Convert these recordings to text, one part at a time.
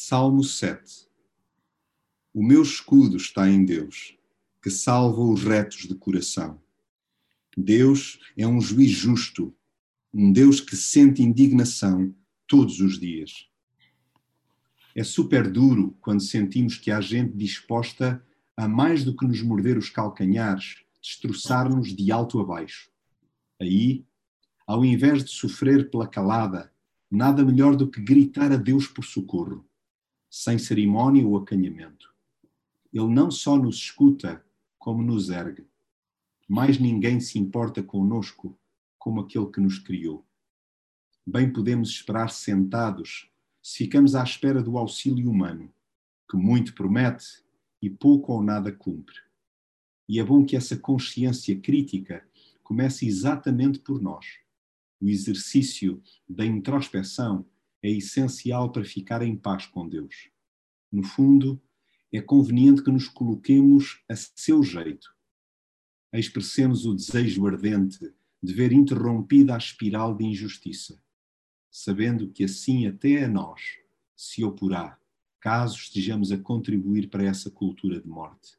Salmo 7 O meu escudo está em Deus, que salva os retos de coração. Deus é um juiz justo, um Deus que sente indignação todos os dias. É super duro quando sentimos que há gente disposta a mais do que nos morder os calcanhares, destroçar-nos de alto a baixo. Aí, ao invés de sofrer pela calada, nada melhor do que gritar a Deus por socorro sem cerimónia ou acanhamento. Ele não só nos escuta, como nos ergue. Mais ninguém se importa conosco como aquele que nos criou. Bem podemos esperar sentados se ficamos à espera do auxílio humano, que muito promete e pouco ou nada cumpre. E é bom que essa consciência crítica comece exatamente por nós. O exercício da introspeção é essencial para ficar em paz com Deus. No fundo, é conveniente que nos coloquemos a seu jeito. Expressemos o desejo ardente de ver interrompida a espiral de injustiça, sabendo que assim até a nós se oporá, caso estejamos a contribuir para essa cultura de morte.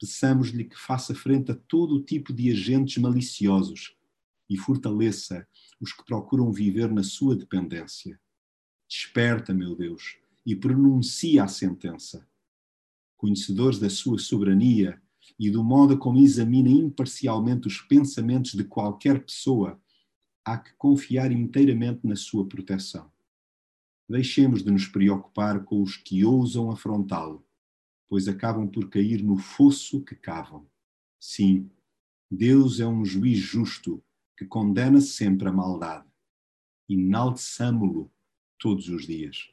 Peçamos-lhe que faça frente a todo o tipo de agentes maliciosos e fortaleça os que procuram viver na sua dependência Desperta, meu Deus, e pronuncia a sentença. Conhecedores da sua soberania e do modo como examina imparcialmente os pensamentos de qualquer pessoa, há que confiar inteiramente na sua proteção. Deixemos de nos preocupar com os que ousam afrontá-lo, pois acabam por cair no fosso que cavam. Sim, Deus é um juiz justo que condena sempre a maldade. Enalteçamo-lo todos os dias.